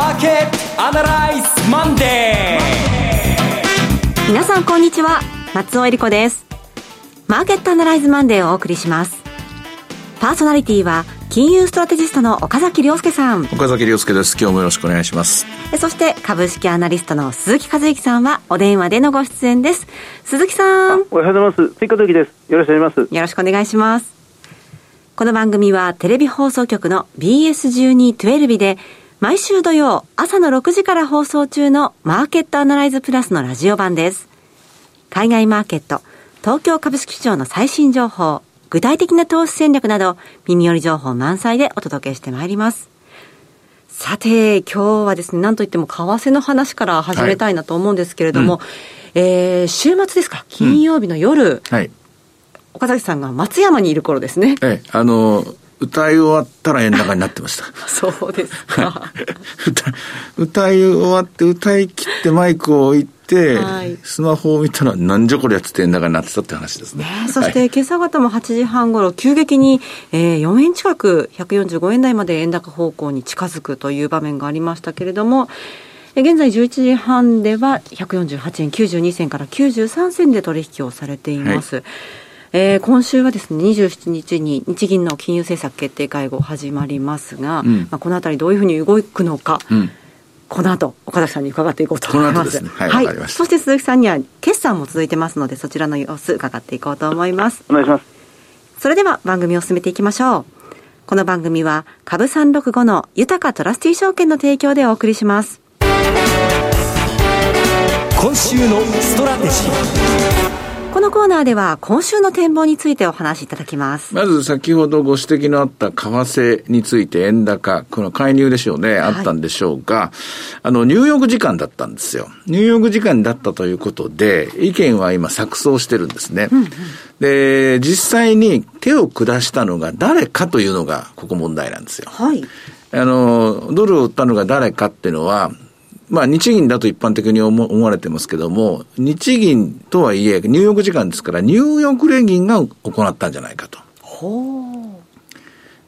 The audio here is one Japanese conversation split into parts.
マーケットアナライズマンデー。皆さんこんにちは。松尾英里子です。マーケットアナライズマンデーをお送りします。パーソナリティは金融ストラテジストの岡崎良介さん。岡崎良介です。今日もよろしくお願いします。そして株式アナリストの鈴木一之さんはお電話でのご出演です。鈴木さん。おはようございます。鈴木一之です。よろしくお願いします。よろしくお願いします。この番組はテレビ放送局の BS1212 で毎週土曜朝の6時から放送中のマーケットアナライズプラスのラジオ版です。海外マーケット、東京株式市場の最新情報、具体的な投資戦略など耳寄り情報満載でお届けしてまいります。さて、今日はですね、なんといっても為替の話から始めたいなと思うんですけれども、はいうん、えー、週末ですか、金曜日の夜、うんはい、岡崎さんが松山にいる頃ですね。ええ、あの、歌い終わったら円高になってました。そうですか。歌歌い終わって歌い切ってマイクを置いて、はい、スマホを見たらなんじゃこれやってて円高になってたって話ですね。ねそして、今朝方も8時半ごろ、急激に、えー、4円近く145円台まで円高方向に近づくという場面がありましたけれども、現在11時半では148円92銭から93銭で取引をされています。はいえー、今週はですね27日に日銀の金融政策決定会合始まりますが、うん、まあ、このあたりどういうふうに動くのか、うん、この後岡崎さんに伺っていこうと思います。すね、はい、はい、そして鈴木さんには決算も続いてますのでそちらの様子伺っていこうと思います。お願いします。それでは番組を進めていきましょう。この番組は株三六五の豊かトラスティ証券の提供でお送りします。今週のストラテジー。このコーナーでは今週の展望についてお話しいただきます。まず先ほどご指摘のあった為替について円高、この介入でしょうね、あったんでしょうが、あの、ニューヨーク時間だったんですよ。ニューヨーク時間だったということで、意見は今錯綜してるんですね。うんうん、で、実際に手を下したのが誰かというのが、ここ問題なんですよ。はい。あの、ドルを売ったのが誰かっていうのは、まあ、日銀だと一般的に思われてますけども、日銀とはいえ、ニューヨーク時間ですから、ニューヨーク連銀が行ったんじゃないかと。ほ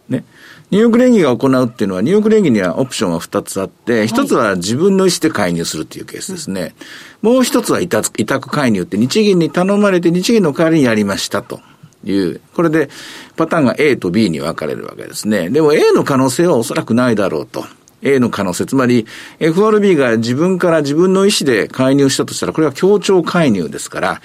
う。ね。ニューヨーク連銀が行うっていうのは、ニューヨーク連銀にはオプションが2つあって、1つは自分の意思で介入するっていうケースですね。もう1つは委託委託介入って日銀に頼まれて日銀の代わりにやりましたと。いう、これでパターンが A と B に分かれるわけですね。でも A の可能性はおそらくないだろうと。A の可能性、つまり FRB が自分から自分の意思で介入したとしたら、これは協調介入ですから、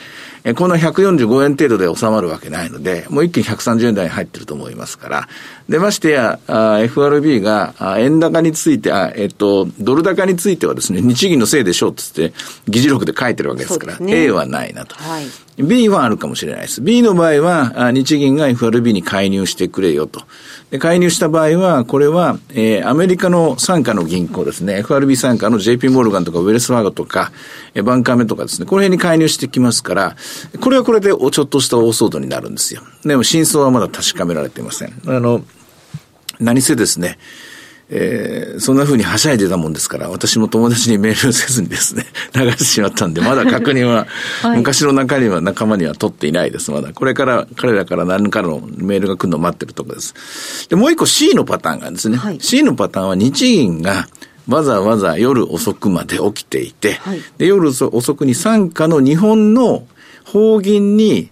この145円程度で収まるわけないので、もう一気に130円台に入ってると思いますから、で、ましてや、FRB が円高について、あえっと、ドル高についてはですね、日銀のせいでしょうってって、議事録で書いてるわけですから、ね、A はないなと。はい、B はあるかもしれないです。B の場合は、日銀が FRB に介入してくれよと。で介入した場合は、これは、えー、アメリカの傘下の銀行ですね、FRB 傘下の JP モルガンとかウェルスファーゴとか、えー、バンカーメとかですね、この辺に介入してきますから、これはこれでちょっとした大騒動になるんですよ。でも真相はまだ確かめられていません。あの、何せですね、えー、そんな風にはしゃいでたもんですから、私も友達にメールせずにですね、流してしまったんで、まだ確認は、はい、昔の中には仲間には取っていないです、まだ。これから彼らから何かのメールが来るのを待ってるところです。で、もう一個 C のパターンがですね。はい、C のパターンは日銀が、わざわざ夜遅くまで起きていて、はい、で夜遅くに傘下の日本の法銀に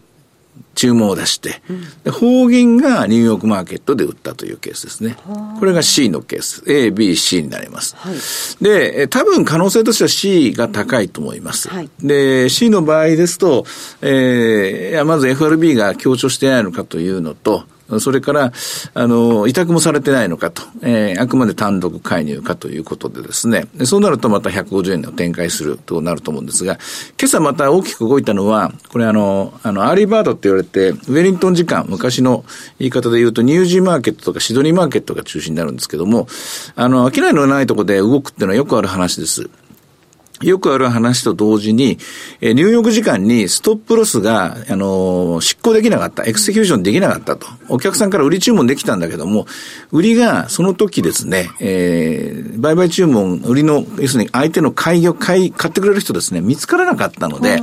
注文を出して、うん、法銀がニューヨークマーケットで売ったというケースですね。これが C のケース。A、B、C になります。はい、で、多分可能性としては C が高いと思います。はい、で、C の場合ですと、えー、まず FRB が強調してないのかというのと、それから、あの、委託もされてないのかと、えー、あくまで単独介入かということでですね、そうなるとまた150円を展開するとなると思うんですが、今朝また大きく動いたのは、これあの、あの、アーリーバードって言われて、ウェリントン時間、昔の言い方で言うと、ニュージーマーケットとかシドニーマーケットが中心になるんですけども、あの、商いのないところで動くっていうのはよくある話です。よくある話と同時に、えー、ニューヨーク時間にストップロスが、あのー、執行できなかった、エクセキューションできなかったと。お客さんから売り注文できたんだけども、売りがその時ですね、えー、売買注文、売りの、要するに相手の買いを買い、買ってくれる人ですね、見つからなかったので、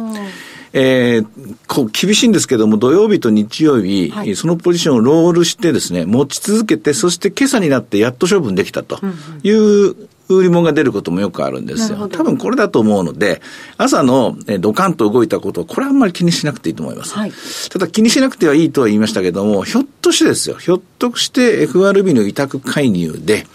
えー、こう厳しいんですけども、土曜日と日曜日、はい、そのポジションをロールしてですね、持ち続けて、そして今朝になってやっと処分できたという売り物が出ることもよくあるんですよ。多分これだと思うので、朝のドカンと動いたことを、これはあんまり気にしなくていいと思います。はい、ただ気にしなくてはいいとは言いましたけども、ひょっとしてですよ、ひょっとして FRB の委託介入で、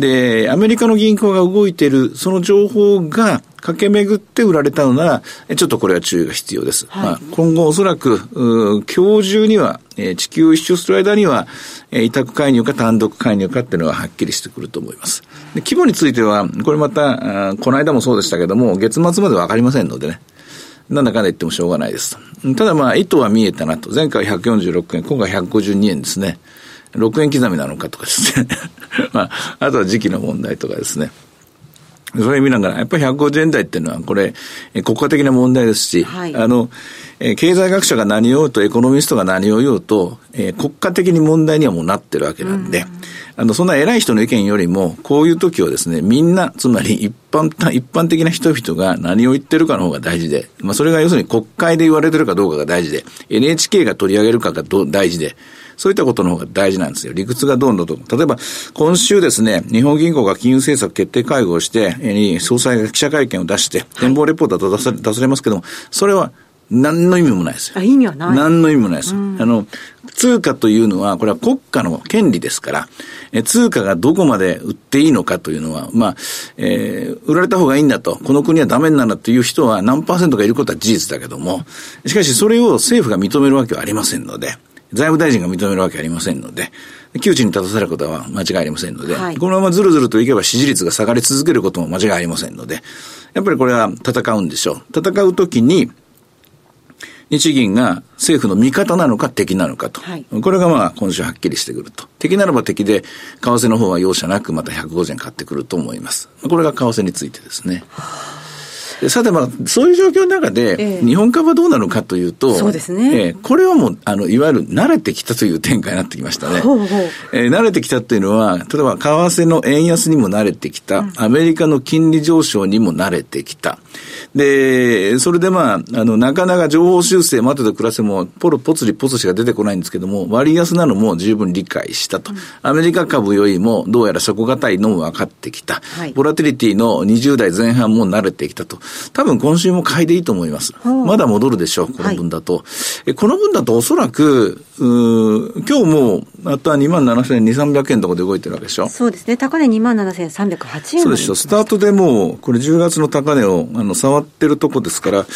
で、アメリカの銀行が動いている、その情報が駆け巡って売られたのなら、ちょっとこれは注意が必要です。はい、まあ、今後おそらく、今日中には、えー、地球一周する間には、えー、委託介入か単独介入かっていうのははっきりしてくると思います。で規模については、これまた、この間もそうでしたけども、月末までわかりませんのでね。なんだかんだ言ってもしょうがないです。ただまあ、意図は見えたなと。前回146円、今回152円ですね。6円刻みなのかとかですね。まあ、あとは時期の問題とかですね。そういう意味ながら、やっぱり150円台っていうのは、これ、国家的な問題ですし、はい、あの、え経済学者が何を言おうと、エコノミストが何を言おうと、えー、国家的に問題にはもうなってるわけなんで、うん、あの、そんな偉い人の意見よりも、こういう時はですね、みんな、つまり一般、一般的な人々が何を言ってるかの方が大事で、まあ、それが要するに国会で言われてるかどうかが大事で、NHK が取り上げるかが大事で、そういったことの方が大事なんですよ。理屈がどんどんと。例えば、今週ですね、日本銀行が金融政策決定会合をして、え総裁が記者会見を出して、展望レポートと出さ出されますけども、それは何の意味もないですよ。あ、意味はない何の意味もないです。うん、あの、通貨というのは、これは国家の権利ですから、え通貨がどこまで売っていいのかというのは、まあ、えー、売られた方がいいんだと、この国はダメなんだという人は何パーセントかいることは事実だけども、しかしそれを政府が認めるわけはありませんので、財務大臣が認めるわけありませんので、窮地に立たされることは間違いありませんので、はい、このままずるずるといけば支持率が下がり続けることも間違いありませんので、やっぱりこれは戦うんでしょう。戦うときに、日銀が政府の味方なのか敵なのかと。はい、これがまあ今週はっきりしてくると。敵ならば敵で、為替の方は容赦なくまた150円買ってくると思います。これが為替についてですね。はあさてまあ、そういう状況の中で、日本株はどうなのかというと、そうですね。えー、これはもう、あの、いわゆる慣れてきたという展開になってきましたね。ほえー、慣れてきたっていうのは、例えば、為替の円安にも慣れてきた、うん、アメリカの金利上昇にも慣れてきた。で、それでまあ、あの、なかなか情報修正待てと暮らせも、ポロポツリポツしか出てこないんですけども、割安なのも十分理解したと。うん、アメリカ株よりも、どうやら底堅いのも分かってきた。はい、ボラティリティの20代前半も慣れてきたと。多分今週も買いでいいと思います。まだ戻るでしょう、この分だと。はい、この分だとおそらく、う今日も、あとは2万7200、300円とかで動いてるわけでしょ？そうですね。高値2万7308円。そうでしょ。スタートでもう、これ10月の高値を、あの、触ってるとこですから、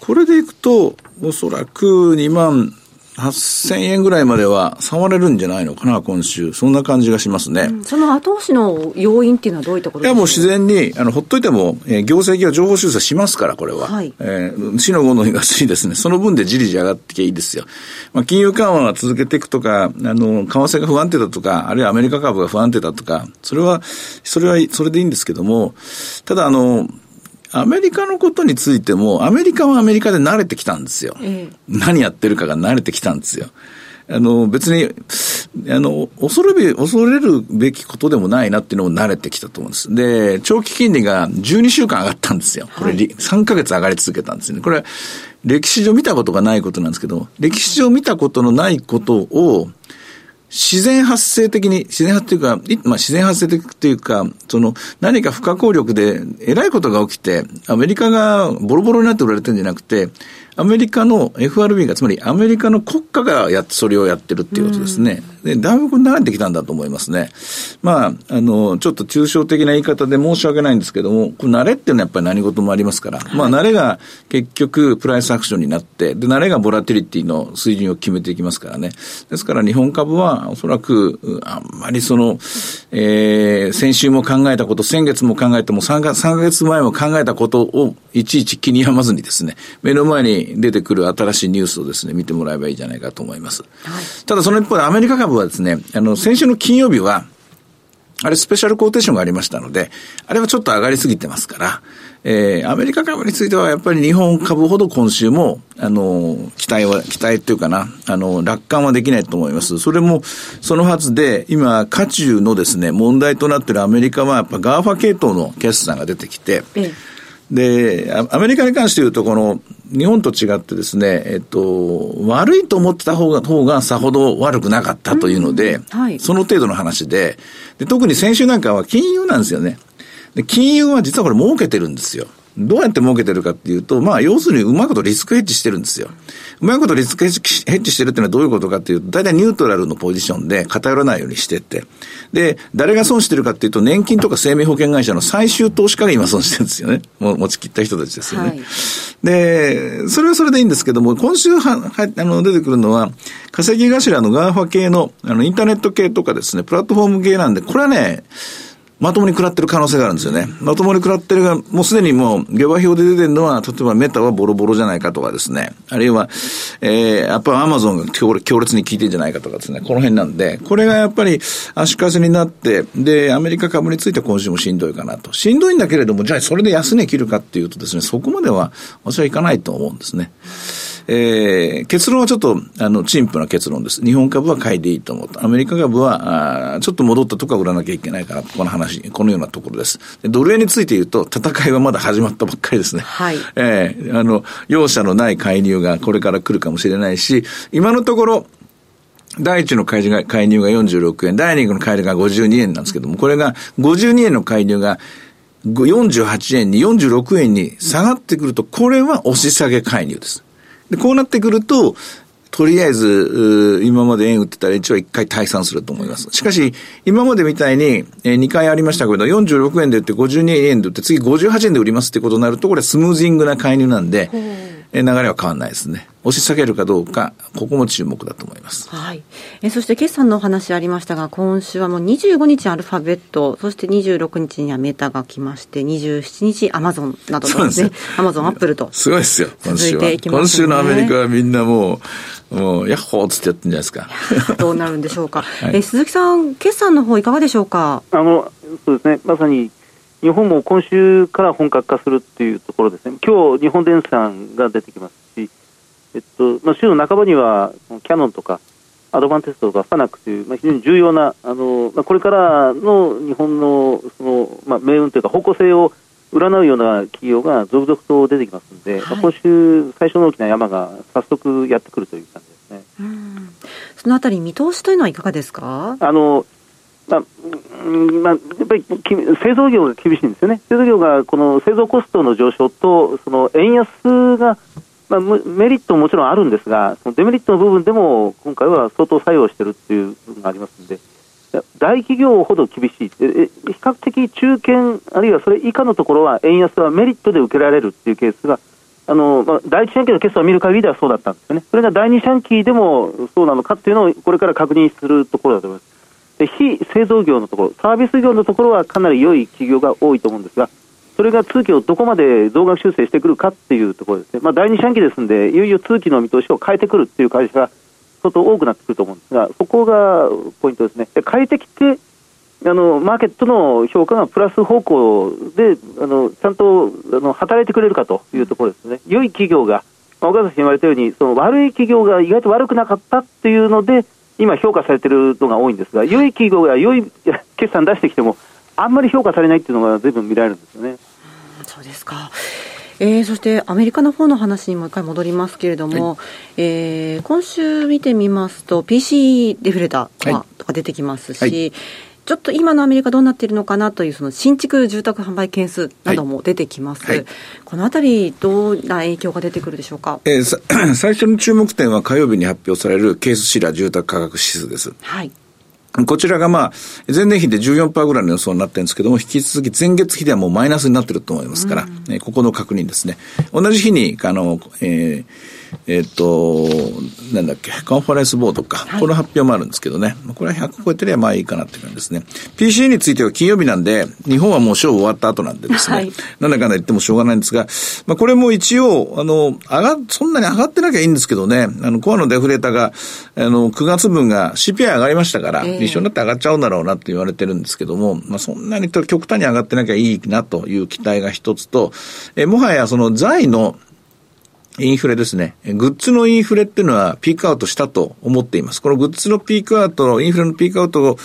これでいくと、おそらく2万8000円ぐらいまでは触れるんじゃないのかな、今週。そんな感じがしますね。うん、その後押しの要因っていうのはどういったこといや、もう自然に、あの、ほっといても、えー、業績が情報修正しますから、これは。はい。えー、死の5の東ですね。その分でじりじり上がってきゃいいですよ。まあ、金融緩和は続けていくとか、あの、為替が不安定だとか、あるいはアメリカ株が不安定だとか、それは、それは、それでいいんですけども、ただ、あの、アメリカのことについても、アメリカはアメリカで慣れてきたんですよ。ええ、何やってるかが慣れてきたんですよ。あの、別に、あの、恐るべ、恐れるべきことでもないなっていうのも慣れてきたと思うんです。で、長期金利が12週間上がったんですよ。これ、はい、3ヶ月上がり続けたんですよね。これ、歴史上見たことがないことなんですけど、歴史上見たことのないことを、自然発生的に、自然発生というか、まあ自然発生的というか、その何か不可抗力でえらいことが起きて、アメリカがボロボロになって売られてるんじゃなくて、アメリカの FRB が、つまりアメリカの国家がやそれをやってるっていうことですね。で、だいぶ慣れてきたんだと思いますね。まあ、あの、ちょっと抽象的な言い方で申し訳ないんですけども、これ慣れっていうのはやっぱり何事もありますから、はい、まあ、慣れが結局プライスアクションになって、で、慣れがボラティリティの水準を決めていきますからね。ですから日本株はおそらく、あんまりその、えー、先週も考えたこと、先月も考えても3か、3ヶ月前も考えたことをいちいち気に病まずにですね、目の前に出てくる新しいニュースをですね、見てもらえばいいじゃないかと思います。はい、ただその一方でアメリカ株はですね、あの、先週の金曜日は、あれスペシャルコーテーションがありましたので、あれはちょっと上がりすぎてますから、えー、アメリカ株についてはやっぱり日本株ほど今週も、あの、期待は、期待っていうかな、あの、楽観はできないと思います。それも、そのはずで、今、渦中のですね、問題となっているアメリカは、やっぱ GAFA系統の決算が出てきて、ええで、アメリカに関して言うと、この、日本と違ってですね、えっと、悪いと思ってた方が、方がさほど悪くなかったというので、うんはい、その程度の話でで、特に先週なんかは金融なんですよね。で、金融は実はこれ儲けてるんですよ。どうやって儲けてるかっていうと、まあ、要するにうまいことリスクヘッジしてるんですよ。うまいことリスクヘッジしてるっていうのはどういうことかっていうと、大体ニュートラルのポジションで偏らないようにしてって。で、誰が損してるかっていうと、年金とか生命保険会社の最終投資家が今損してるんですよね。もう持ち切った人たちですよね。はい、で、それはそれでいいんですけども、今週は、はあの、出てくるのは、稼ぎ頭の GAFA系の、あの、インターネット系とかですね、プラットフォーム系なんで、これはね、まともに食らってる可能性があるんですよね。まともに食らってるが、もうすでにもう、下馬評で出てるのは、例えばメタはボロボロじゃないかとかですね。あるいは、えー、やっぱアマゾンが強烈に効いてんじゃないかとかですね。この辺なんで、これがやっぱり足かせになって、で、アメリカ株について今週もしんどいかなと。しんどいんだけれども、じゃあそれで安値切るかっていうとですね、そこまでは私はいかないと思うんですね。えー、結論はちょっと、あの、陳腐な結論です。日本株は買いでいいと思うと。アメリカ株は、あちょっと戻ったとこは売らなきゃいけないかな、この話、このようなところです。でドル円について言うと、戦いはまだ始まったばっかりですね。はい。えー、あの、容赦のない介入がこれから来るかもしれないし、今のところ、第1の介入が介入が46円、第2の介入が52円なんですけども、これが52円の介入が48円に46円に下がってくると、これは押し下げ介入です。で、こうなってくると、とりあえず、今まで円売ってたら一応一回退散すると思います。しかし、今までみたいに、えー、2回ありましたけど、46円で売って52円で売って次58円で売りますってことになると、これスムージングな介入なんで、流れは変わらないですね。押し下げるかどうか、ここも注目だと思います。はい。えそして決算のお話ありましたが、今週はもう25日アルファベット、そして26日にはメタが来まして、27日アマゾンなどですね、アマゾン、アップルと。すごいですよ、今週は。ね、今週のアメリカはみんなもう、もう、ヤッホーっつってやってるんじゃないですか。どうなるんでしょうか。はい、え鈴木さん、決算の方いかがでしょうか？あの、そうですね、まさに、日本も今週から本格化するっていうところですね。今日、日本電産が出てきますし、えっとまあ、週の半ばにはキャノンとかアドバンテストとかファナックという、まあ、非常に重要なあの、まあ、これからの日本のその、まあ、命運というか方向性を占うような企業が続々と出てきますので、はい、今週最初の大きな山が早速やってくるという感じですね。そのあたり見通しというのはいかがですか？あのまあまあ、やっぱり製造業が厳しいんですよね、製造業がこの製造コストの上昇と、その円安がまあ、メリットももちろんあるんですが、そのデメリットの部分でも今回は相当作用しているという部分がありますので、大企業ほど厳しい、比較的中堅、あるいはそれ以下のところは、円安はメリットで受けられるっていうケースが、あのまあ、第一四半期の決算を見る限りではそうだったんですよね、それが第二四半期でもそうなのかっていうのをこれから確認するところだと思います。で非製造業のところ、サービス業のところはかなり良い企業が多いと思うんですが、それが通期をどこまで増額修正してくるかっていうところですね、まあ、第二四半期ですので、いよいよ通期の見通しを変えてくるっていう会社が相当多くなってくると思うんですが、そこがポイントですね。で変えてきてあのマーケットの評価がプラス方向であのちゃんとあの働いてくれるかというところですね。良い企業が、ま、岡崎さん言われたようにその悪い企業が意外と悪くなかったっていうので今評価されているのが多いんですが良い企業が良い決算出してきてもあんまり評価されないっていうのが随分見られるんですよね。そうですか。えー、そしてアメリカの方の話にもう一回戻りますけれども、はい、えー、今週見てみますと PC デフレーターが出てきますし、はい、ちょっと今のアメリカどうなっているのかなというその新築住宅販売件数なども出てきます、はい。はい、このあたり、どんな影響が出てくるでしょうか、えー、最初の注目点は火曜日に発表されるケースシラー住宅価格指数です。はい。こちらがまあ、前年比で14%ぐらいの予想になってるんですけども、引き続き前月比ではもうマイナスになってると思いますから、うん、ここの確認ですね。同じ日に、あの、えー、えっ、と、なんだっけ、カンファレンスボードか、はい、この発表もあるんですけどね、これは100超えてりゃまあいいかなっていう感じですね。PCA については金曜日なんで、日本はもうショー終わった後なんでですね、はい、なんだかんだ言ってもしょうがないんですが、まあこれも一応、あの、上が、そんなに上がってなきゃいいんですけどね、あの、コアのデフレーターが、あの、9月分が CPI 上がりましたから、えー、一緒になって上がっちゃうんだろうなって言われてるんですけども、まあそんなに極端に上がってなきゃいいなという期待が一つと、えもはやその財のインフレですね。グッズのインフレっていうのはピークアウトしたと思っています。このグッズのピークアウト、インフレのピークアウト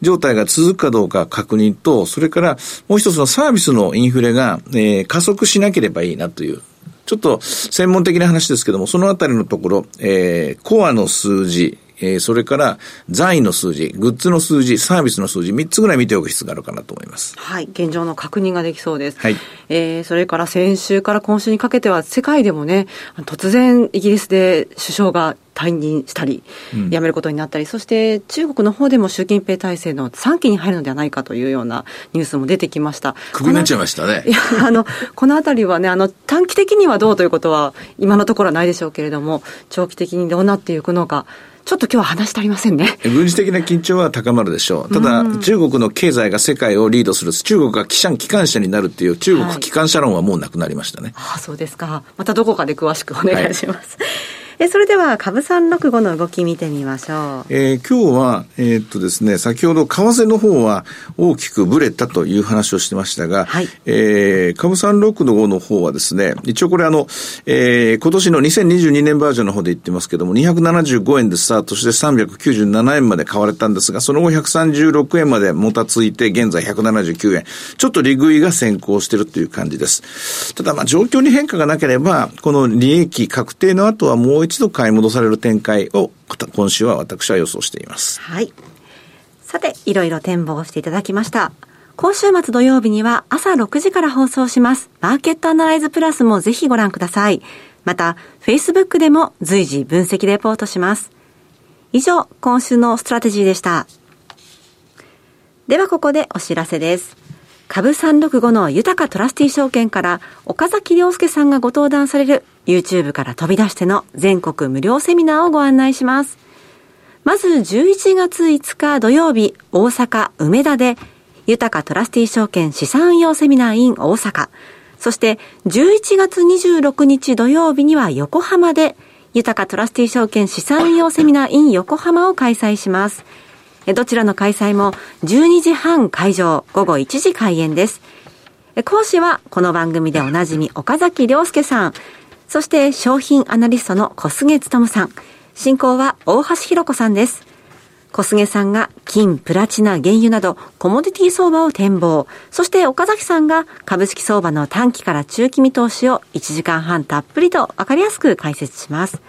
状態が続くかどうか確認と、それからもう一つのサービスのインフレが、えー、加速しなければいいなという、ちょっと専門的な話ですけども、そのあたりのところ、えー、コアの数字えー、それから財の数字、グッズの数字、サービスの数字、3つぐらい見ておく必要があるかなと思います。はい、現状の確認ができそうです。はい。えー、それから先週から今週にかけては、世界でもね、突然イギリスで首相が退任したり、辞めることになったり、うん、そして中国の方でも習近平体制の3期に入るのではないかというようなニュースも出てきました。くぐになっちゃいましたね。いや、あの、このあたりはね、あの、短期的にはどうということは、今のところはないでしょうけれども、長期的にどうなっていくのか、ちょっと今日は話してありませんね。軍事的な緊張は高まるでしょう。ただ、中国の経済が世界をリードする、中国が機関車になるっていう中国機関車論はもうなくなりましたね。はい、ああ、そうですか。またどこかで詳しくお願いします。はいえそれでは株三六五の動き見てみましょう。えー、今日は、えー、っとですね、先ほど為替の方は大きくぶれたという話をしてましたが、はい、えー、株三六五の方はですね、一応これあの、えー、今年の2022年バージョンの方で言ってますけども、275円でスタートして397円まで買われたんですが、その後136円までもたついて、現在179円。ちょっと利食いが先行してるという感じです。ただまあ状況に変化がなければ、この利益確定の後はもう一度買い戻される展開を今週は私は予想しています。はい。さて、いろいろ展望していただきました。今週末土曜日には朝6時から放送します。マーケットアナライズプラスもぜひご覧ください。また、Facebook でも随時分析レポートします。以上、今週のストラテジーでした。ではここでお知らせです。株365の豊かトラスティ証券から岡崎良介さんがご登壇される YouTube から飛び出しての全国無料セミナーをご案内します。まず11月5日土曜日、大阪梅田で、豊かトラスティ証券資産運用セミナー in 大阪。そして11月26日土曜日には横浜で、豊かトラスティ証券資産運用セミナー in 横浜を開催します。どちらの開催も12時半会場、午後1時開演です。講師はこの番組でおなじみ岡崎良介さん。そして商品アナリストの小菅勤さん。進行は大橋弘子さんです。小菅さんが金、プラチナ、原油などコモディティ相場を展望。そして岡崎さんが株式相場の短期から中期見通しを1時間半たっぷりとわかりやすく解説します。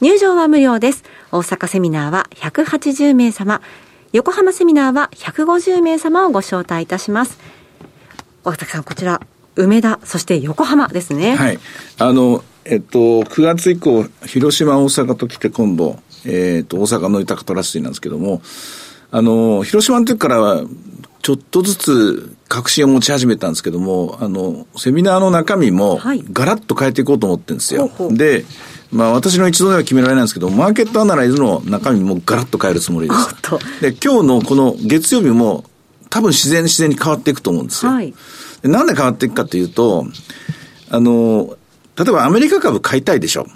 入場は無料です。大阪セミナーは180名様。横浜セミナーは150名様をご招待いたします。岡崎さん、こちら梅田、そして横浜ですね。はい。あの、えっと、9月以降、広島、大阪と来て今度、えっと、大阪の豊かトラスティなんですけども、あの、広島の時からは、ちょっとずつ確信を持ち始めたんですけども、あの、セミナーの中身も、ガラッと変えていこうと思ってるんですよ。はい、で、まあ私の一度では決められないんですけど、マーケットアナライズの中身もガラッと変えるつもりです。で、今日のこの月曜日も多分自然自然に変わっていくと思うんですよ。はいなんで変わっていくかというと、あの、例えばアメリカ株買いたいでしょ。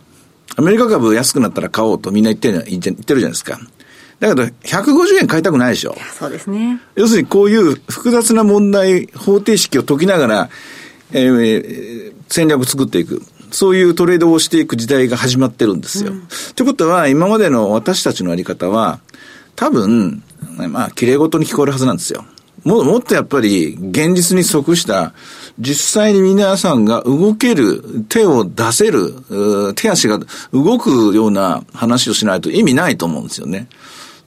アメリカ株安くなったら買おうとみんな言ってる言ってるじゃないですか。だけど、150円買いたくないでしょ。そうですね。要するにこういう複雑な問題、方程式を解きながら、えー、戦略を作っていく。そういうトレードをしていく時代が始まってるんですよ。と、うん、いうことは、今までの私たちのやり方は、多分、まあ、綺麗事に聞こえるはずなんですよ。ももっとやっぱり現実に即した、実際に皆さんが動ける、手を出せる、手足が動くような話をしないと意味ないと思うんですよね。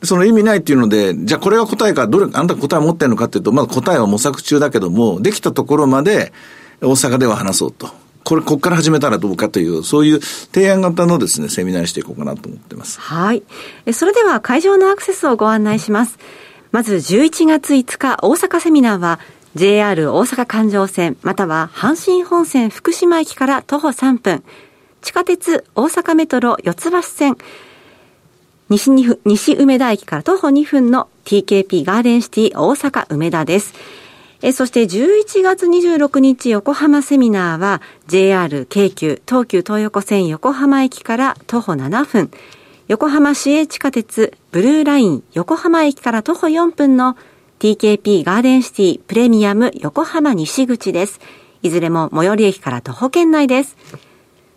その意味ないっていうので、じゃあこれが答えか、どれ、あんた答え持ってるのかっていうと、まだ答えは模索中だけども、できたところまで大阪では話そうと。これ、こっから始めたらどうかという、そういう提案型のですね、セミナーにしていこうかなと思ってます。はい。それでは会場のアクセスをご案内します。まず11月5日大阪セミナーは JR 大阪環状線または阪神本線福島駅から徒歩3分地下鉄大阪メトロ四ツ橋線西西梅田駅から徒歩2分の TKP ガーデンシティ大阪梅田です。えそして11月26日横浜セミナーは JR 京急東急東横線横浜駅から徒歩7分横浜市営地下鉄ブルーライン横浜駅から徒歩4分の TKP ガーデンシティプレミアム横浜西口です。いずれも最寄り駅から徒歩圏内です。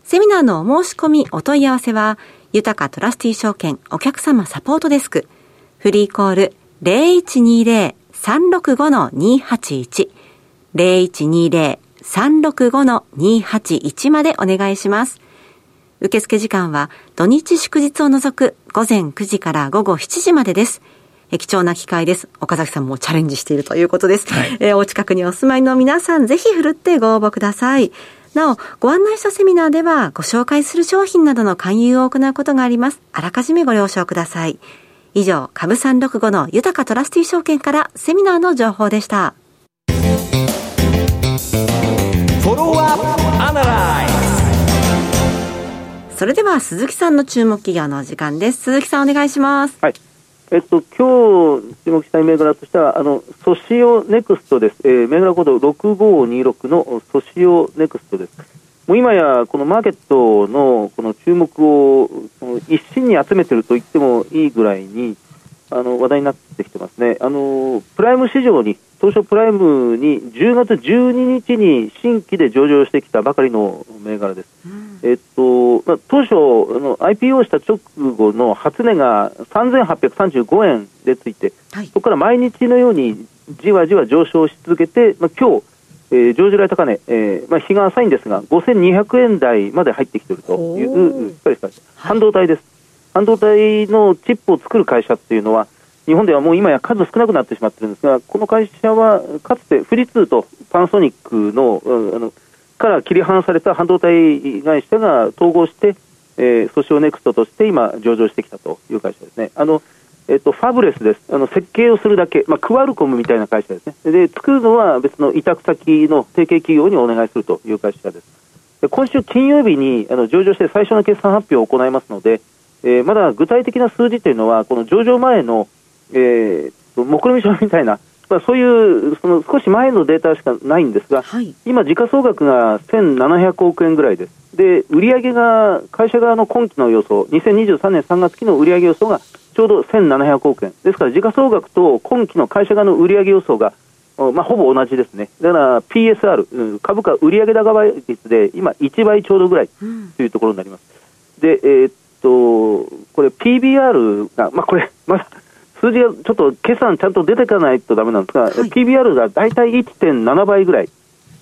セミナーのお申し込みお問い合わせは、豊かトラスティ証券お客様サポートデスク、フリーコール0120 0120-365-281、0120-365-281までお願いします。受付時間は土日祝日を除く午前9時から午後7時までです。貴重な機会です。岡崎さんもチャレンジしているということです。はい、えー、お近くにお住まいの皆さん、ぜひふるってご応募ください。なお、ご案内したセミナーでは、ご紹介する商品などの勧誘を行うことがあります。あらかじめご了承ください。以上、株365の豊トラスティ証券からセミナーの情報でした。それでは鈴木さんの注目企業の時間です。鈴木さんお願いします。はい。えっと、今日注目したい銘柄としては、あの、ソシオネクストです。えー、銘柄コード6526のソシオネクストです。もう今やこのマーケットのこの注目を一心に集めていると言ってもいいぐらいに、あの話題になってきてますね。あのプライム市場に東証プライムに10月12日に新規で上場してきたばかりの銘柄です。うん、えっとまあ、当初あの IPO した直後の初値が3835円でついて、はい、そこから毎日のようにじわじわ上昇し続けて、まあ、今日えー、上場来高値、えーまあ、日が浅いんですが、5200円台まで入ってきているという、しっかりした半導体です。半導体のチップを作る会社っていうのは、日本ではもう今や数少なくなってしまってるんですが、この会社はかつて富士通とパナソニックのあのから切り離された半導体会社が統合して、えー、ソシオネクストとして今、上場してきたという会社ですね。あのえっと、ファブレスです。あの設計をするだけ、まあ、クワルコムみたいな会社ですね。で、作るのは別の委託先の提携企業にお願いするという会社です。で今週金曜日にあの上場して最初の決算発表を行いますので、えー、まだ具体的な数字というのは、この上場前の、えー、目論見書みたいな、まあ、そういうその少し前のデータしかないんですが、はい、今、時価総額が1700億円ぐらいです。で、売上が、会社側の今期の予想、2023年3月期の売上予想がちょうど1700億円。ですから、時価総額と今期の会社側の売上予想が、まあ、ほぼ同じですね。だから PSR、株価売上高倍率で今1倍ちょうどぐらいというところになります。うん、で、えー、っと、これ PBR が、まあ、これ、まだ数字がちょっと決算ちゃんと出てかないとだめなんですが、はい、PBR が大体1.7倍ぐらい。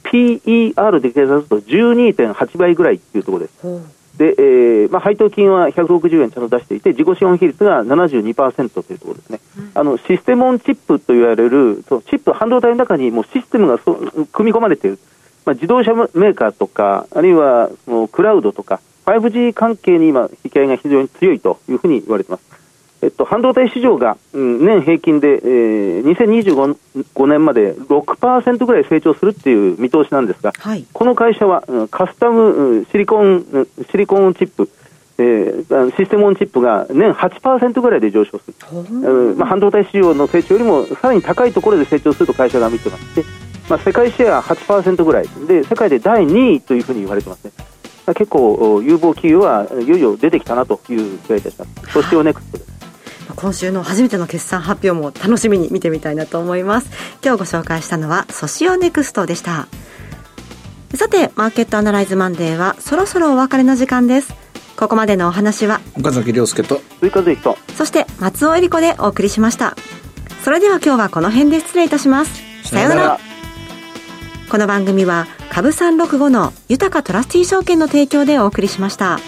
PER で計算すると12.8倍ぐらいっていうところです。で、えーまあ、配当金は160円ちゃんと出していて、自己資本比率が72%というところですね、うん、あのシステムオンチップと言われる、そのチップ、半導体の中にもうシステムがそ組み込まれている、まあ、自動車メーカーとか、あるいはそのクラウドとか、5G 関係に今、引き合いが非常に強いというふうに言われています。えっと、半導体市場が、うん、年平均で、えー、2025年まで6%ぐらい成長するっていう見通しなんですが、はい、この会社は、うん、カスタムシリコン、シリコンチップ、えー、システムオンチップが年8%ぐらいで上昇する、うんまあ、半導体市場の成長よりもさらに高いところで成長すると会社が見てまして、まあ、世界シェア8%ぐらいで世界で第2位というふうに言われてますね。結構、有望企業はいよいよ出てきたなという気がいたします。ソシオネクストです。今週の初めての決算発表も楽しみに見てみたいなと思います。今日ご紹介したのはソシオネクストでした。さてマーケットアナライズマンデーはそろそろお別れの時間です。ここまでのお話は岡崎良介と鈴木一之とそして松尾英里子でお送りしました。それでは今日はこの辺で失礼いたします。さようなら。この番組は株三六五の豊かトラスティー証券の提供でお送りしました。